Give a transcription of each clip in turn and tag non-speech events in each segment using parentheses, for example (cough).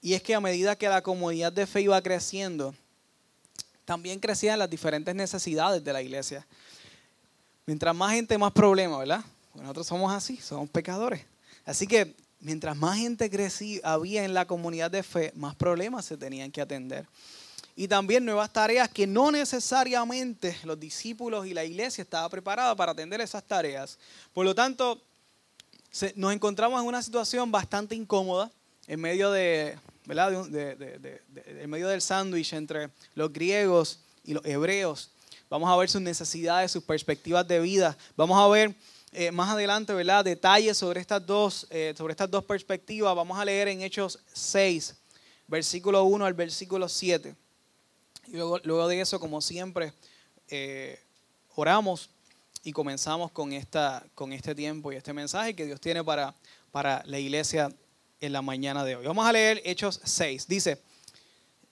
Y es que a medida que la comunidad de fe iba creciendo, también crecían las diferentes necesidades de la iglesia. Mientras más gente, más problemas, ¿verdad? nosotros somos así, somos pecadores. Así que mientras más gente crecía, había en la comunidad de fe, más problemas se tenían que atender. Y también nuevas tareas que no necesariamente los discípulos y la iglesia estaban preparados para atender esas tareas. Por lo tanto, nos encontramos en una situación bastante incómoda en medio de, ¿verdad? medio del sándwich entre los griegos y los hebreos. Vamos a ver sus necesidades, sus perspectivas de vida. Vamos a ver eh, más adelante. Detalles sobre estas, dos, eh, sobre estas dos perspectivas. Vamos a leer en Hechos 6, versículo 1 al versículo 7. Y luego, luego de eso, como siempre, eh, oramos y comenzamos con, esta, con este tiempo y este mensaje que Dios tiene para, para la iglesia en la mañana de hoy. Vamos a leer Hechos 6. Dice,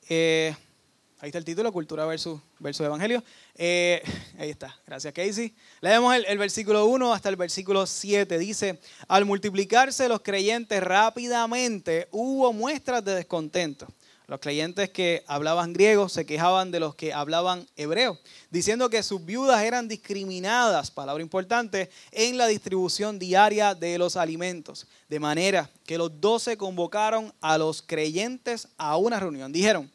Ahí está el título, Cultura versus, versus Evangelio. Eh, ahí está, gracias Casey. Leemos el, el, versículo 1 hasta el versículo 7. Dice, al multiplicarse los creyentes rápidamente, hubo muestras de descontento. Los creyentes que hablaban griego se quejaban de los que hablaban hebreo, diciendo que sus viudas eran discriminadas, palabra importante, en la distribución diaria de los alimentos. De manera que los doce convocaron a los creyentes a una reunión. Dijeron,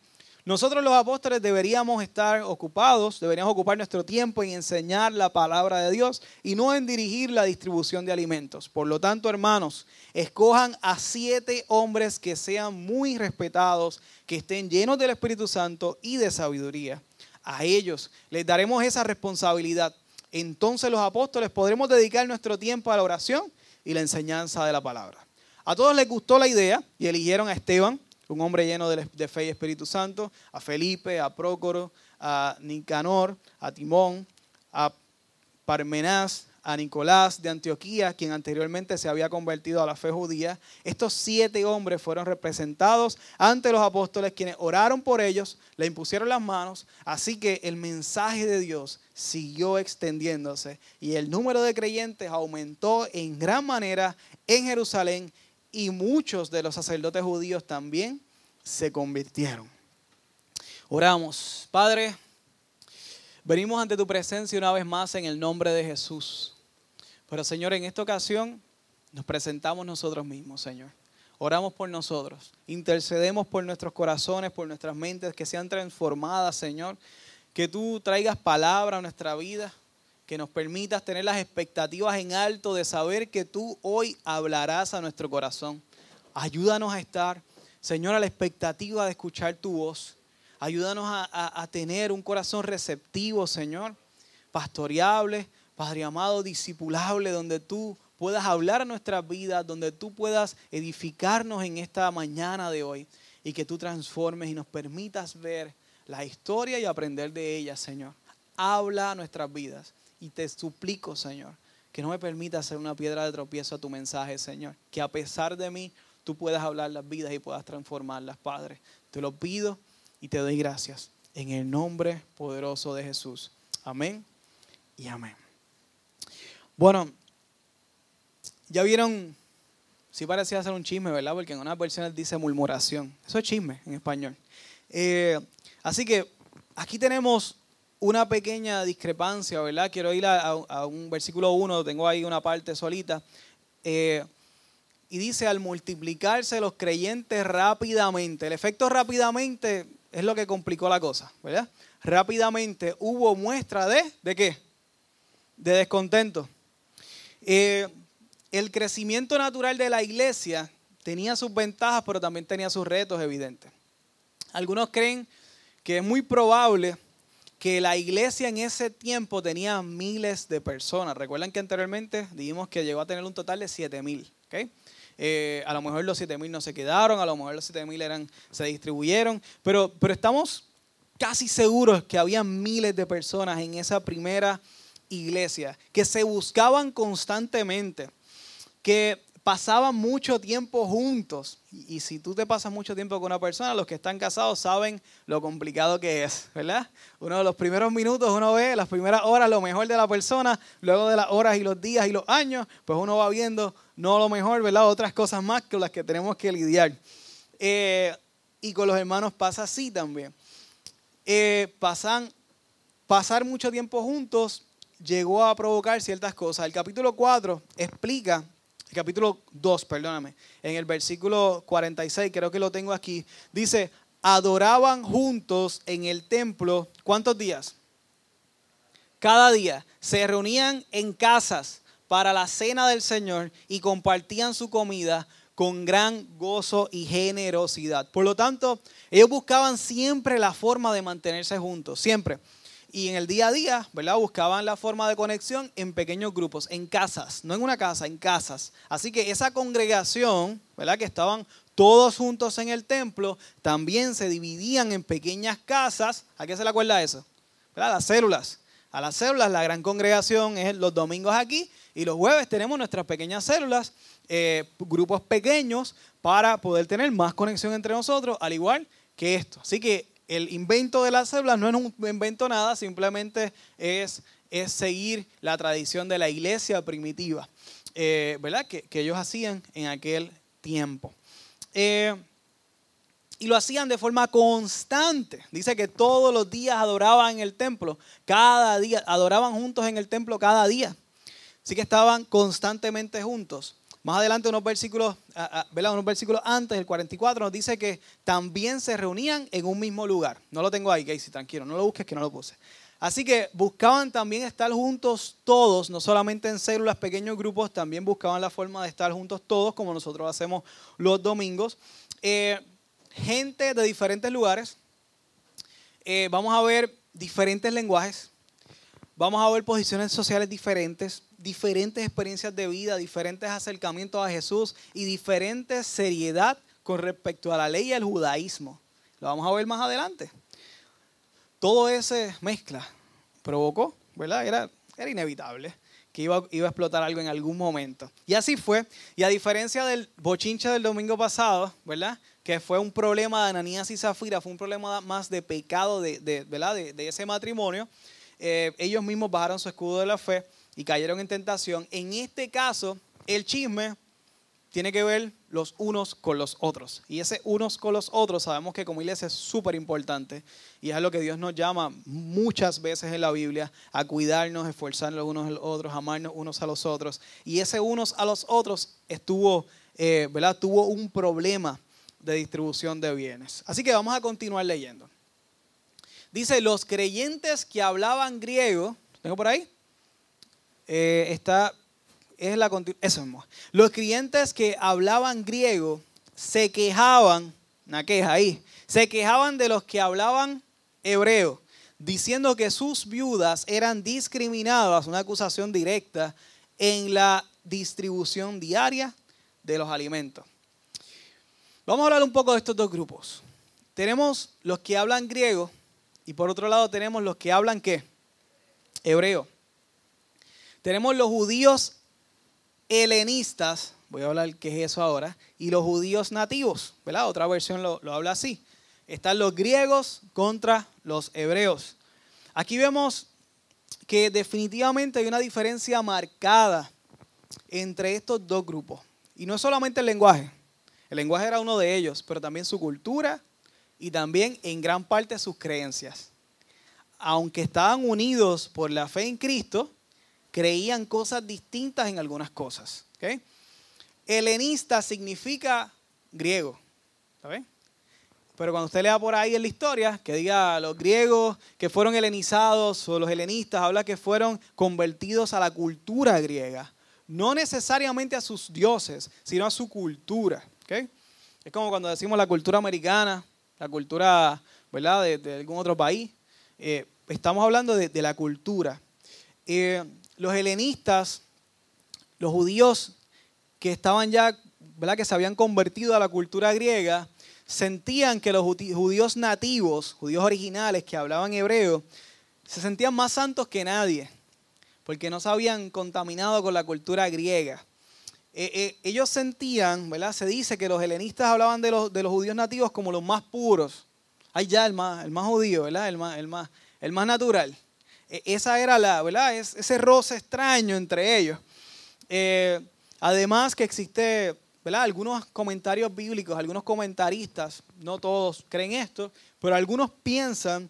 nosotros los apóstoles deberíamos estar ocupados, deberíamos ocupar nuestro tiempo en enseñar la palabra de Dios y no en dirigir la distribución de alimentos. Por lo tanto, hermanos, escojan a siete hombres que sean muy respetados, que estén llenos del Espíritu Santo y de sabiduría. A ellos les daremos esa responsabilidad. Entonces los apóstoles podremos dedicar nuestro tiempo a la oración y la enseñanza de la palabra. A todos les gustó la idea y eligieron a Esteban un hombre lleno de, fe y Espíritu Santo, a Felipe, a Prócoro, a Nicanor, a Timón, a Parmenás, a Nicolás de Antioquía, quien anteriormente se había convertido a la fe judía. Estos siete hombres fueron representados ante los apóstoles, quienes oraron por ellos, le impusieron las manos, así que el mensaje de Dios siguió extendiéndose y el número de creyentes aumentó en gran manera en Jerusalén y muchos de los sacerdotes judíos también se convirtieron. Oramos, Padre, venimos ante tu presencia una vez más en el nombre de Jesús. Pero Señor, en esta ocasión nos presentamos nosotros mismos, Señor. Oramos por nosotros, intercedemos por nuestros corazones, por nuestras mentes que sean transformadas, Señor. Que tú traigas palabra a nuestra vida, que nos permitas tener las expectativas en alto de saber que tú hoy hablarás a nuestro corazón. Ayúdanos a estar, Señor, a la expectativa de escuchar tu voz. Ayúdanos a, tener un corazón receptivo, Señor, pastoreable, Padre amado, discipulable, donde tú puedas hablar a nuestras vidas, donde tú puedas edificarnos en esta mañana de hoy y que tú transformes y nos permitas ver la historia y aprender de ella, Señor. Habla a nuestras vidas. Y te suplico, Señor, que no me permita ser una piedra de tropiezo a tu mensaje, Señor. Que a pesar de mí, tú puedas hablar las vidas y puedas transformarlas, Padre. Te lo pido y te doy gracias. En el nombre poderoso de Jesús. Amén y amén. Bueno, ya vieron, sí parecía ser un chisme, ¿verdad? Porque en unas versiones dice murmuración. Eso es chisme en español. Eh, así que aquí tenemos una pequeña discrepancia, ¿verdad? Quiero ir a, un versículo 1, tengo ahí una parte solita. Eh, y dice, al multiplicarse los creyentes rápidamente, el efecto rápidamente es lo que complicó la cosa, ¿verdad? Rápidamente hubo muestra de, ¿de qué? De descontento. Eh, el crecimiento natural de la iglesia tenía sus ventajas, pero también tenía sus retos evidentes. Algunos creen que es muy probable que la iglesia en ese tiempo tenía miles de personas. Recuerdan que anteriormente dijimos que llegó a tener un total de 7 mil. Eh, a lo mejor los 7 mil no se quedaron, a lo mejor los 7 mil se distribuyeron, pero, pero estamos casi seguros que había miles de personas en esa primera iglesia que se buscaban constantemente, que pasaban mucho tiempo juntos. Y, si tú te pasas mucho tiempo con una persona, los que están casados saben lo complicado que es, ¿verdad? Uno de los primeros minutos uno ve las primeras horas lo mejor de la persona, luego de las horas y los días y los años, pues uno va viendo no lo mejor, ¿verdad? Otras cosas más con las que tenemos que lidiar. Eh, y con los hermanos pasa así también. Eh, pasan, pasar mucho tiempo juntos llegó a provocar ciertas cosas. El capítulo 4 explica, el capítulo 2, perdóname, en el versículo 46, creo que lo tengo aquí, dice, adoraban juntos en el templo, ¿cuántos días? Cada día. Se reunían en casas para la cena del Señor y compartían su comida con gran gozo y generosidad. Por lo tanto, ellos buscaban siempre la forma de mantenerse juntos, siempre. Y en el día a día, ¿verdad? Buscaban la forma de conexión en pequeños grupos, en casas, no en una casa, en casas. Así que esa congregación, ¿verdad? Que estaban todos juntos en el templo, también se dividían en pequeñas casas. ¿A qué se le acuerda eso? ¿Verdad? Las células. A las células, la gran congregación es los domingos aquí y los jueves tenemos nuestras pequeñas células, eh, grupos pequeños para poder tener más conexión entre nosotros, al igual que esto. Así que el invento de las células no es un invento nada, simplemente es, es seguir la tradición de la iglesia primitiva, eh, ¿verdad? Que, ellos hacían en aquel tiempo. Eh, y lo hacían de forma constante. Dice que todos los días adoraban en el templo, cada día, adoraban juntos en el templo cada día. Así que estaban constantemente juntos. Más adelante, unos versículos, ¿verdad? unos versículos antes, el 44, nos dice que también se reunían en un mismo lugar. No lo tengo ahí, Casey, tranquilo, no lo busques que no lo puse. Así que buscaban también estar juntos todos, no solamente en células, pequeños grupos, también buscaban la forma de estar juntos todos, como nosotros hacemos los domingos. Eh, gente de diferentes lugares. Eh, vamos a ver diferentes lenguajes. Vamos a ver posiciones sociales diferentes diferentes experiencias de vida, diferentes acercamientos a Jesús y diferente seriedad con respecto a la ley y al judaísmo. Lo vamos a ver más adelante. Todo ese mezcla provocó, ¿verdad? Era, era inevitable que iba, iba, a explotar algo en algún momento. Y así fue. Y a diferencia del bochinche del domingo pasado, ¿verdad? Que fue un problema de Ananías y Zafira, fue un problema más de pecado de, de ¿verdad? De, ese matrimonio. Eh, ellos mismos bajaron su escudo de la fe y cayeron en tentación. En este caso, el chisme tiene que ver los unos con los otros. Y ese unos con los otros sabemos que como iglesia es súper importante y es lo que Dios nos llama muchas veces en la Biblia a cuidarnos, esforzarnos unos a los otros, amarnos unos a los otros. Y ese unos a los otros estuvo, eh, ¿verdad? Tuvo un problema de distribución de bienes. Así que vamos a continuar leyendo. Dice, los creyentes que hablaban griego, ¿tengo por ahí? Eh, está, es la eso mismo. Los clientes que hablaban griego se quejaban, una queja ahí, se quejaban de los que hablaban hebreo, diciendo que sus viudas eran discriminadas, una acusación directa, en la distribución diaria de los alimentos. Vamos a hablar un poco de estos dos grupos. Tenemos los que hablan griego y por otro lado tenemos los que hablan qué? Hebreo. Tenemos los judíos helenistas, voy a hablar qué es eso ahora, y los judíos nativos, ¿verdad? Otra versión lo, habla así. Están los griegos contra los hebreos. Aquí vemos que definitivamente hay una diferencia marcada entre estos dos grupos. Y no solamente el lenguaje, el lenguaje era uno de ellos, pero también su cultura y también en gran parte sus creencias. Aunque estaban unidos por la fe en Cristo, creían cosas distintas en algunas cosas. ¿okay? Helenista significa griego. Pero cuando usted lea por ahí en la historia, que diga los griegos que fueron helenizados o los helenistas, habla que fueron convertidos a la cultura griega. No necesariamente a sus dioses, sino a su cultura. ¿okay? Es como cuando decimos la cultura americana, la cultura ¿verdad? De, algún otro país. Eh, estamos hablando de, la cultura. Eh, los helenistas, los judíos que estaban ya, ¿verdad? que se habían convertido a la cultura griega, sentían que los judíos nativos, judíos originales que hablaban hebreo, se sentían más santos que nadie, porque no se habían contaminado con la cultura griega. Eh, eh, ellos sentían, ¿verdad? Se dice que los helenistas hablaban de los, de los judíos nativos como los más puros. Ay, ya, el más, el más judío, ¿verdad? El más, el más, el más natural. E, esa era la, ¿verdad? ese roce extraño entre ellos. Eh, Además que existe, ¿verdad? Algunos comentarios bíblicos, algunos comentaristas, no todos creen esto, pero algunos piensan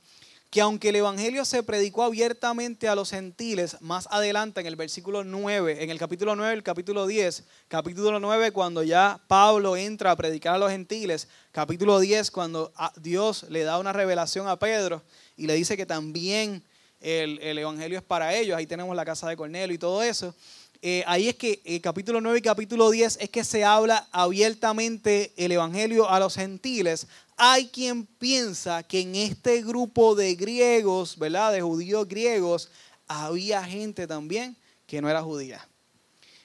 que aunque el Evangelio se predicó abiertamente a los gentiles, más adelante en el versículo 9, en el capítulo 9, el capítulo 10, capítulo 9 cuando ya Pablo entra a predicar a los gentiles, capítulo 10 cuando Dios le da una revelación a Pedro y le dice que también el, Evangelio es para ellos, ahí tenemos la casa de Cornelio y todo eso. Eh, ahí es que el capítulo 9 y capítulo 10 es que se habla abiertamente el Evangelio a los gentiles, hay quien piensa que en este grupo de griegos, ¿verdad? De judíos griegos, había gente también que no era judía.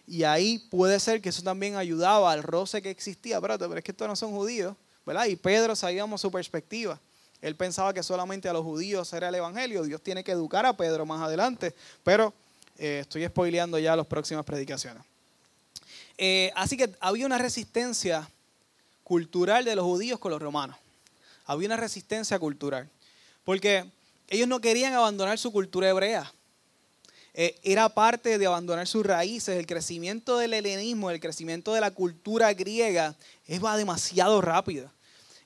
Y ahí puede ser que eso también ayudaba al roce que existía. Pero es que estos no son judíos, ¿verdad? Y Pedro sabíamos su perspectiva. Él pensaba que solamente a los judíos era el evangelio. Dios tiene que educar a Pedro más adelante. Pero eh, estoy spoileando ya las próximas predicaciones. Eh, así que había una resistencia cultural de los judíos con los romanos había una resistencia cultural. Porque ellos no querían abandonar su cultura hebrea. Eh, era parte de abandonar sus raíces. El crecimiento del helenismo, el crecimiento de la cultura griega, va demasiado rápido.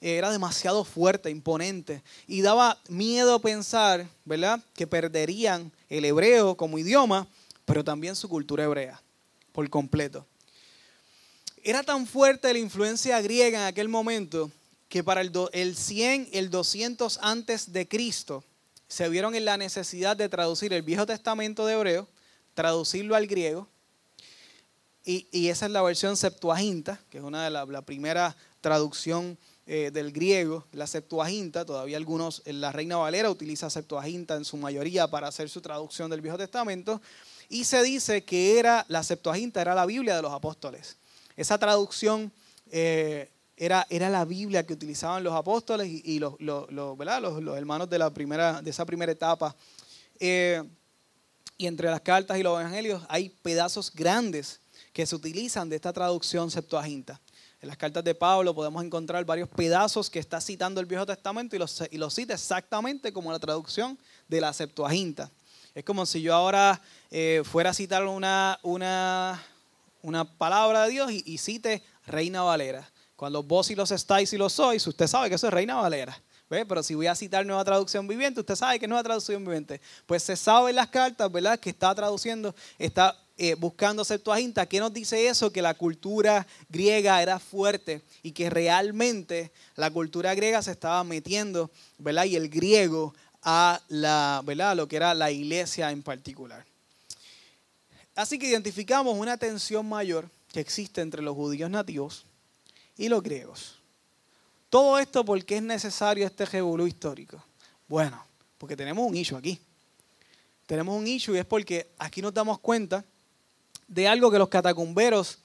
Eh, era demasiado fuerte, imponente. Y daba miedo pensar, ¿verdad?, que perderían el hebreo como idioma, pero también su cultura hebrea, por completo. Era tan fuerte la influencia griega en aquel momento que para el, el 100, el 200 antes de Cristo, se vieron en la necesidad de traducir el Viejo Testamento de hebreo, traducirlo al griego, y, esa es la versión Septuaginta, que es una de las la primera traducción eh, del griego, la Septuaginta, todavía algunos, la Reina Valera utiliza Septuaginta en su mayoría para hacer su traducción del Viejo Testamento, y se dice que era, la Septuaginta era la Biblia de los apóstoles. Esa traducción eh, era, la Biblia que utilizaban los apóstoles y, los, hermanos de, la primera, de esa primera etapa. Eh, y entre las cartas y los evangelios hay pedazos grandes que se utilizan de esta traducción Septuaginta. En las cartas de Pablo podemos encontrar varios pedazos que está citando el Viejo Testamento y los, y los cita exactamente como la traducción de la Septuaginta. Es como si yo ahora eh, fuera a citar una, una, una palabra de Dios y cite Reina Valera. Cuando vos y los estáis y los sois, usted sabe que eso es Reina Valera. ¿Ve? Pero si voy a citar nueva traducción viviente, usted sabe que nueva traducción viviente. Pues se sabe en las cartas, ¿verdad? Que está traduciendo, está eh, buscando Septuaginta. ¿Qué nos dice eso? Que la cultura griega era fuerte y que realmente la cultura griega se estaba metiendo, ¿verdad? Y el griego a la, ¿verdad? lo que era la iglesia en particular. Así que identificamos una tensión mayor que existe entre los judíos nativos y los griegos. Todo esto porque es necesario este revolú histórico. Bueno, porque tenemos un issue aquí. Tenemos un issue y es porque aquí nos damos cuenta de algo que los catacumberos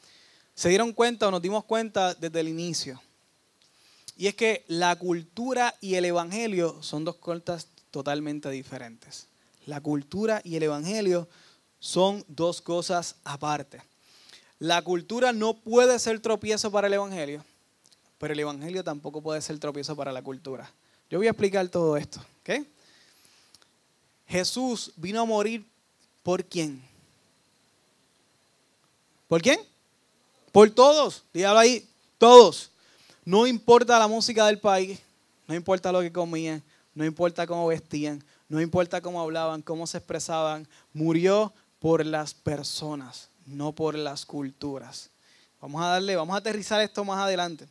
se dieron cuenta o nos dimos cuenta desde el inicio. Y es que la cultura y el evangelio son dos cosas totalmente diferentes. La cultura y el evangelio son dos cosas aparte. La cultura no puede ser tropiezo para el Evangelio, pero el Evangelio tampoco puede ser tropiezo para la cultura. Yo voy a explicar todo esto. Jesús vino a morir por quién? ¿Por quién? Por todos. Dígalo ahí, todos. No importa la música del país, no importa lo que comían, no importa cómo vestían, no importa cómo hablaban, cómo se expresaban. Murió por las personas no por las culturas. Vamos a darle, vamos a aterrizar esto más adelante.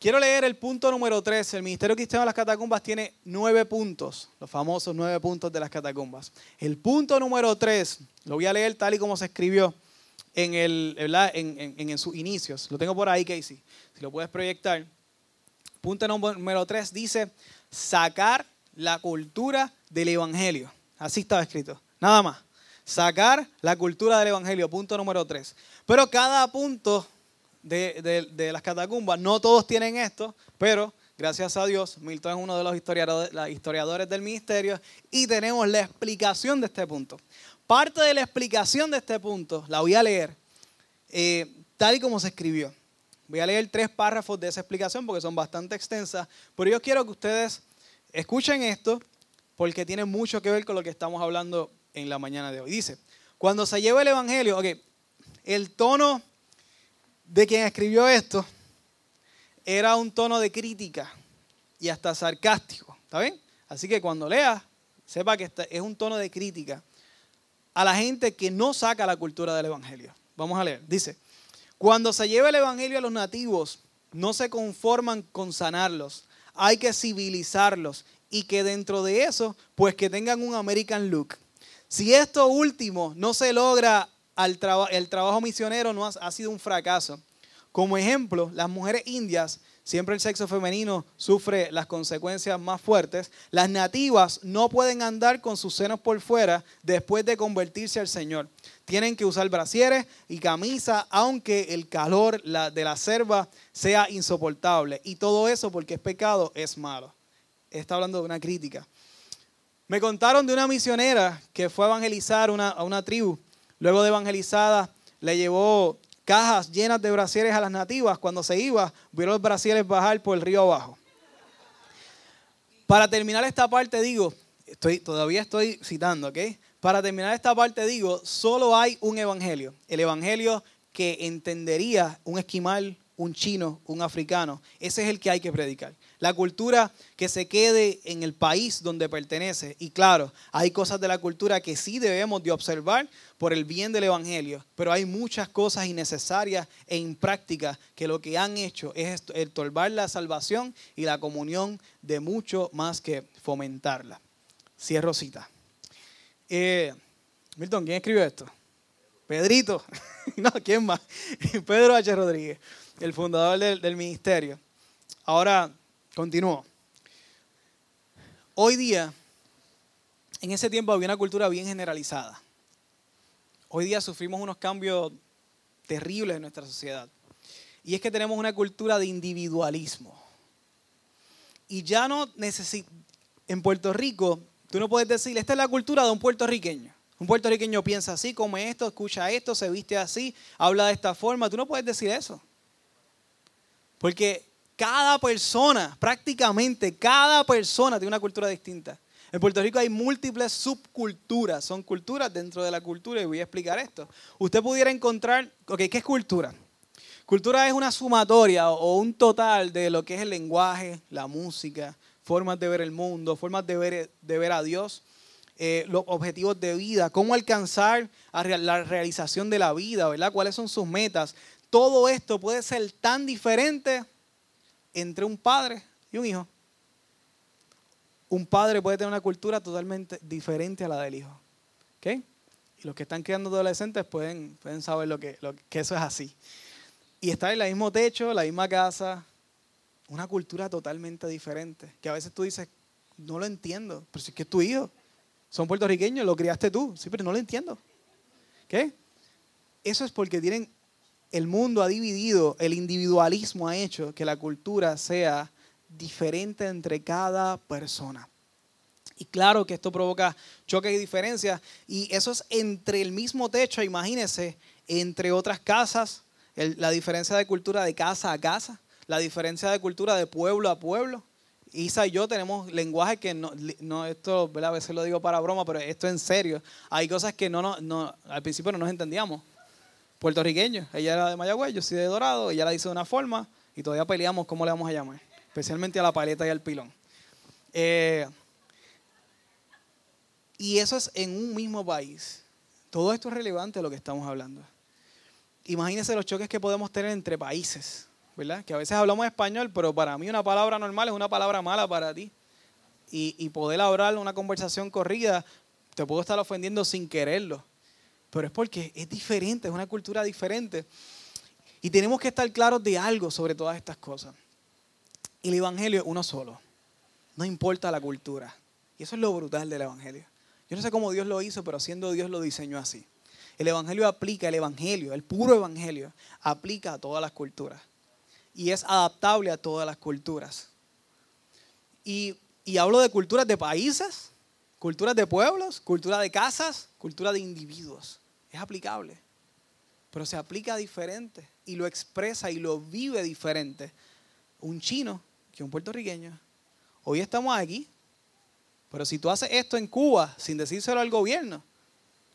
Quiero leer el punto número 3. El Ministerio Cristiano de las Catacumbas tiene nueve puntos, los famosos nueve puntos de las catacumbas. El punto número 3, lo voy a leer tal y como se escribió en, el, en, en, sus inicios. Lo tengo por ahí, Casey. Si lo puedes proyectar. Punto número 3 dice, sacar la cultura del Evangelio. Así estaba escrito. Nada más. Sacar la cultura del Evangelio, punto número tres. Pero cada punto de, las catacumbas, no todos tienen esto, pero gracias a Dios, Milton es uno de los historiadores, del ministerio y tenemos la explicación de este punto. Parte de la explicación de este punto la voy a leer eh, tal y como se escribió. Voy a leer tres párrafos de esa explicación porque son bastante extensas, pero yo quiero que ustedes escuchen esto porque tiene mucho que ver con lo que estamos hablando en la mañana de hoy. Dice, cuando se lleva el Evangelio, ok, el tono de quien escribió esto era un tono de crítica y hasta sarcástico. ¿Está bien? Así que cuando leas, sepa que es un tono de crítica a la gente que no saca la cultura del Evangelio. Vamos a leer. Dice, cuando se lleva el Evangelio a los nativos, no se conforman con sanarlos, hay que civilizarlos y que dentro de eso, pues que tengan un American look. Si esto último no se logra, el trabajo misionero no ha sido un fracaso. Como ejemplo, las mujeres indias siempre el sexo femenino sufre las consecuencias más fuertes. Las nativas no pueden andar con sus senos por fuera después de convertirse al Señor. Tienen que usar brasieres y camisa, aunque el calor de la selva sea insoportable. Y todo eso porque es pecado, es malo. Está hablando de una crítica. Me contaron de una misionera que fue a evangelizar a una tribu. Luego de evangelizada, le llevó cajas llenas de brasieres a las nativas. Cuando se iba, vieron los brasieres bajar por el río abajo. Para terminar esta parte digo, estoy, todavía estoy citando, ¿ok? Para terminar esta parte digo, solo hay un evangelio. El evangelio que entendería un esquimal, un chino, un africano. Ese es el que hay que predicar. La cultura que se quede en el país donde pertenece. Y claro, hay cosas de la cultura que sí debemos de observar por el bien del Evangelio, pero hay muchas cosas innecesarias e imprácticas que lo que han hecho es estorbar la salvación y la comunión de mucho más que fomentarla. Cierro cita. Eh, Milton, ¿quién escribió esto? Pedrito. (laughs) no, ¿quién más? (laughs) Pedro H. Rodríguez el fundador del, ministerio. Ahora, continúo. Hoy día, en ese tiempo había una cultura bien generalizada. Hoy día sufrimos unos cambios terribles en nuestra sociedad. Y es que tenemos una cultura de individualismo. Y ya no necesitamos, en Puerto Rico, tú no puedes decir, esta es la cultura de un puertorriqueño. Un puertorriqueño piensa así, come esto, escucha esto, se viste así, habla de esta forma. Tú no puedes decir eso. Porque cada persona, prácticamente cada persona tiene una cultura distinta. En Puerto Rico hay múltiples subculturas, son culturas dentro de la cultura y voy a explicar esto. Usted pudiera encontrar, ok, ¿qué es cultura? Cultura es una sumatoria o un total de lo que es el lenguaje, la música, formas de ver el mundo, formas de ver, de ver a Dios, eh, los objetivos de vida, cómo alcanzar la realización de la vida, ¿verdad? ¿Cuáles son sus metas? todo esto puede ser tan diferente entre un padre y un hijo. Un padre puede tener una cultura totalmente diferente a la del hijo. ¿Ok? Y los que están criando adolescentes pueden, pueden saber lo que, eso es así. Y estar en el mismo techo, la misma casa, una cultura totalmente diferente. Que a veces tú dices, no lo entiendo, pero si es que es tu hijo. Son puertorriqueños, lo criaste tú. Sí, pero no lo entiendo. ¿Qué? Eso es porque tienen el mundo ha dividido, el individualismo ha hecho que la cultura sea diferente entre cada persona. Y claro que esto provoca choques y diferencias, y eso es entre el mismo techo, imagínense, entre otras casas, la diferencia de cultura de casa a casa, la diferencia de cultura de pueblo a pueblo. Isa y yo tenemos lenguaje que no, no esto a veces lo digo para broma, pero esto en serio. Hay cosas que no, no, no al principio no nos entendíamos puertorriqueño. Ella era de Mayagüez, yo soy de Dorado, ella la dice de una forma y todavía peleamos cómo le vamos a llamar, especialmente a la paleta y al pilón. Eh, y eso es en un mismo país. Todo esto es relevante a lo que estamos hablando. Imagínense los choques que podemos tener entre países, ¿verdad? Que a veces hablamos español, pero para mí una palabra normal es una palabra mala para ti. Y, y poder hablar una conversación corrida, te puedo estar ofendiendo sin quererlo pero es porque es diferente, es una cultura diferente. Y tenemos que estar claros de algo sobre todas estas cosas. El Evangelio es uno solo. No importa la cultura. Y eso es lo brutal del Evangelio. Yo no sé cómo Dios lo hizo, pero siendo Dios lo diseñó así. El Evangelio aplica, el Evangelio, el puro Evangelio, aplica a todas las culturas. Y es adaptable a todas las culturas. Y, y hablo de culturas de países, culturas de pueblos, cultura de casas, cultura de individuos es aplicable, pero se aplica diferente y lo expresa y lo vive diferente un chino que un puertorriqueño. Hoy estamos aquí, pero si tú haces esto en Cuba sin decírselo al gobierno,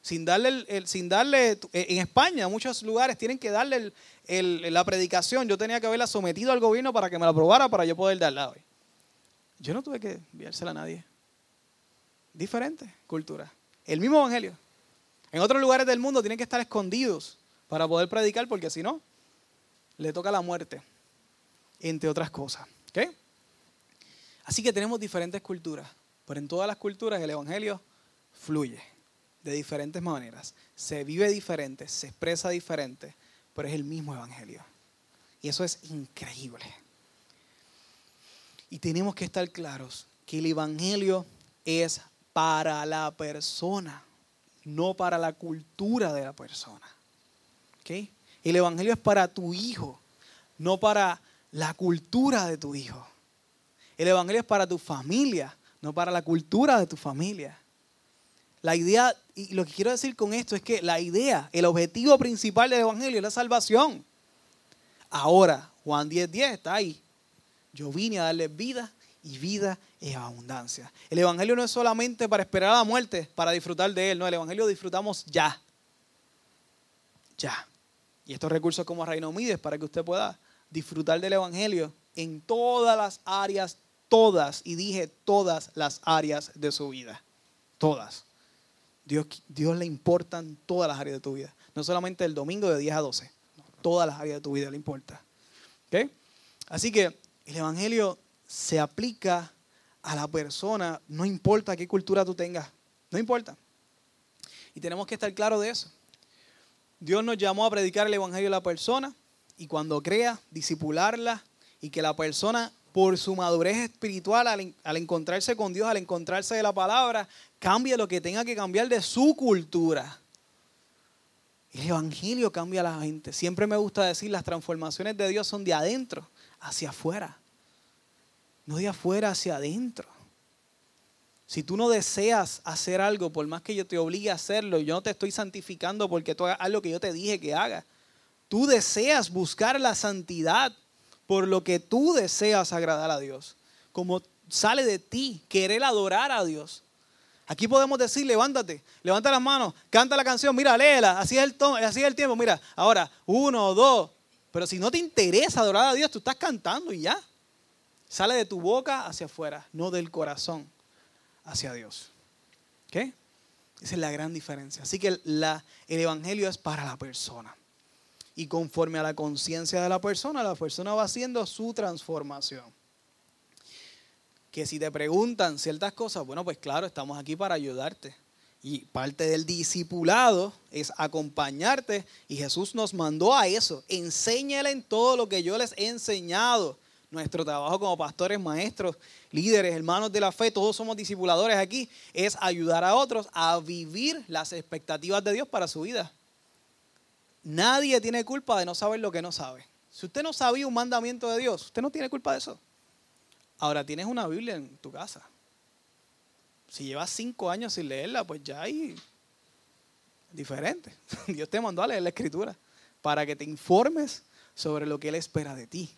sin darle, el, sin darle en España, muchos lugares tienen que darle la predicación. Yo tenía que haberla sometido al gobierno para que me la aprobara para yo poder darla hoy. Yo no tuve que enviársela a nadie. Diferente cultura. El mismo evangelio. En otros lugares del mundo tienen que estar escondidos para poder predicar porque si no, le toca la muerte, entre otras cosas. Así que tenemos diferentes culturas, pero en todas las culturas el evangelio fluye de diferentes maneras. Se vive diferente, se expresa diferente, pero es el mismo evangelio. Y eso es increíble. Y tenemos que estar claros que el evangelio es para la persona, no para la cultura de la persona. El evangelio es para tu hijo, no para la cultura de tu hijo. El evangelio es para tu familia, no para la cultura de tu familia. La idea, y lo que quiero decir con esto es que la idea, el objetivo principal del Evangelio es la salvación. Ahora, Juan 10.10 10 está ahí. Yo vine a darles vida y vida en abundancia. El Evangelio no es solamente para esperar a la muerte, para disfrutar de él. No, el Evangelio disfrutamos ya. Ya. Y estos recursos como Reino Mides para que usted pueda disfrutar del Evangelio en todas las áreas, todas, y dije todas las áreas de su vida. Todas. Dios, Dios le importan todas las áreas de tu vida. No solamente el domingo de 10 a 12. todas las áreas de tu vida le importa. Así que el Evangelio se aplica a la persona, no importa qué cultura tú tengas. No importa. Y tenemos que estar claros de eso. Dios nos llamó a predicar el Evangelio a la persona y cuando crea, disipularla y que la persona por su madurez espiritual, al, encontrarse con Dios, al encontrarse de la palabra, cambie lo que tenga que cambiar de su cultura. El Evangelio cambia a la gente. Siempre me gusta decir, las transformaciones de Dios son de adentro hacia afuera, no de afuera hacia adentro. Si tú no deseas hacer algo, por más que yo te obligue a hacerlo, yo no te estoy santificando porque tú hagas algo que yo te dije que hagas. Tú deseas buscar la santidad por lo que tú deseas agradar a Dios. Como sale de ti querer adorar a Dios. Aquí podemos decir, levántate, levanta las manos, canta la canción, mira, léela, así es el, así es el tiempo, mira, ahora, uno, dos. Pero si no te interesa adorar a Dios, tú estás cantando y ya. Sale de tu boca hacia afuera, no del corazón hacia Dios. ¿Qué? Esa es la gran diferencia. Así que el Evangelio es para la persona y conforme a la conciencia de la persona, la persona va haciendo su transformación. Que si te preguntan ciertas cosas, bueno, pues claro, estamos aquí para ayudarte. Y parte del discipulado es acompañarte y Jesús nos mandó a eso. Enséñale en todo lo que yo les he enseñado. Nuestro trabajo como pastores, maestros, líderes, hermanos de la fe, todos somos discipuladores aquí, es ayudar a otros a vivir las expectativas de Dios para su vida. Nadie tiene culpa de no saber lo que no sabe. Si usted no sabía un mandamiento de Dios, usted no tiene culpa de eso. Ahora tienes una Biblia en tu casa. Si llevas cinco años sin leerla, pues ya hay diferente. (laughs) Dios te mandó a leer la escritura para que te informes sobre lo que Él espera de ti.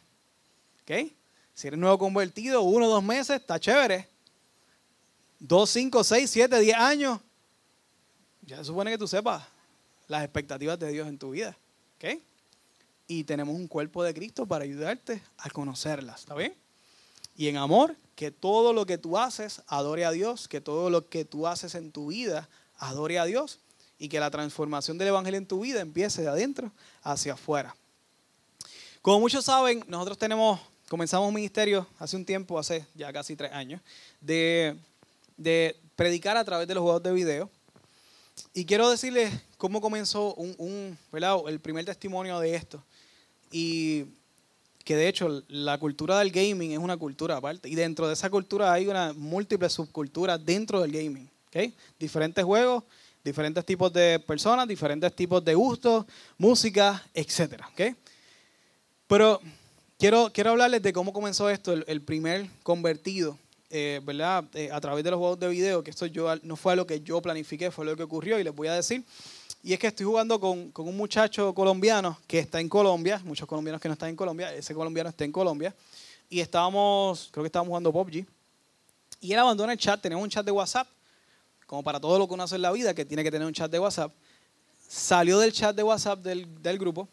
¿Ok? Si eres nuevo convertido, uno o dos meses, está chévere. Dos, cinco, seis, siete, diez años. Ya se supone que tú sepas las expectativas de Dios en tu vida. ¿Ok? Y tenemos un cuerpo de Cristo para ayudarte a conocerlas. ¿Está bien? Y en amor, que todo lo que tú haces adore a Dios, que todo lo que tú haces en tu vida adore a Dios y que la transformación del Evangelio en tu vida empiece de adentro hacia afuera. Como muchos saben, nosotros tenemos, comenzamos un ministerio hace un tiempo, hace ya casi tres años, de, de predicar a través de los juegos de video. Y quiero decirles cómo comenzó un, el primer testimonio de esto. Y que de hecho la cultura del gaming es una cultura aparte. Y dentro de esa cultura hay una múltiple subcultura dentro del gaming. ¿okay? Diferentes juegos, diferentes tipos de personas, diferentes tipos de gustos, música, etc. ¿okay? Pero quiero, quiero hablarles de cómo comenzó esto, el primer convertido eh, ¿verdad? Eh, a través de los juegos de video, que esto yo, no fue lo que yo planifiqué, fue lo que ocurrió y les voy a decir. Y es que estoy jugando con, con, un muchacho colombiano que está en Colombia, muchos colombianos que no están en Colombia, ese colombiano está en Colombia, y estábamos, creo que estábamos jugando PUBG, y él abandona el chat, tenemos un chat de WhatsApp como para todo lo que uno hace en la vida, que tiene que tener un chat de WhatsApp, salió del chat de WhatsApp del, del grupo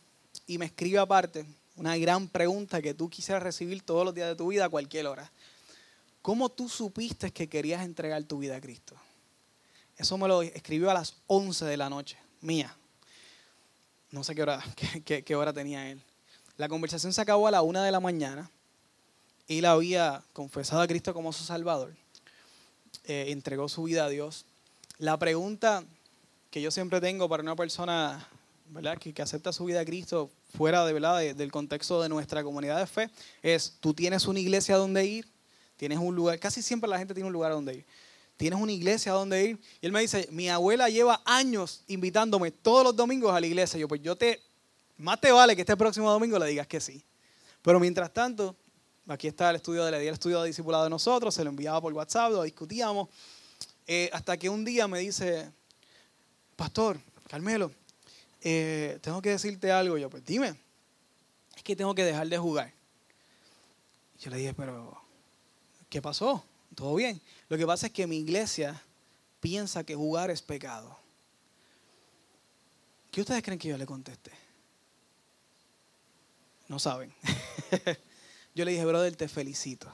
y me escribe aparte una gran pregunta que tú quisieras recibir todos los días de tu vida a cualquier hora. ¿Cómo tú supiste que querías entregar tu vida a Cristo? Eso me lo escribió a las 11 de la noche, mía. No sé qué hora, (laughs) qué, hora tenía él. La conversación se acabó a la 1 de la mañana. Él había confesado a Cristo como su Salvador. Eh, entregó su vida a Dios. La pregunta que yo siempre tengo para una persona ¿verdad? Que, acepta su vida a Cristo fuera de, ¿verdad? del contexto de nuestra comunidad de fe es, tú tienes una iglesia donde ir, tienes un lugar, casi siempre la gente tiene un lugar donde ir, tienes una iglesia donde ir. Y él me dice, mi abuela lleva años invitándome todos los domingos a la iglesia. Yo, pues yo te, más te vale que este próximo domingo le digas que sí. Pero mientras tanto, aquí está el estudio de la el estudio de discipulado de nosotros, se lo enviaba por WhatsApp, lo discutíamos, eh, hasta que un día me dice, pastor, Carmelo, eh, tengo que decirte algo. Yo, pues dime, es que tengo que dejar de jugar. Yo le dije, pero, ¿qué pasó? ¿Todo bien? Lo que pasa es que mi iglesia piensa que jugar es pecado. ¿Qué ustedes creen que yo le contesté? No saben. (laughs) yo le dije, brother, te felicito.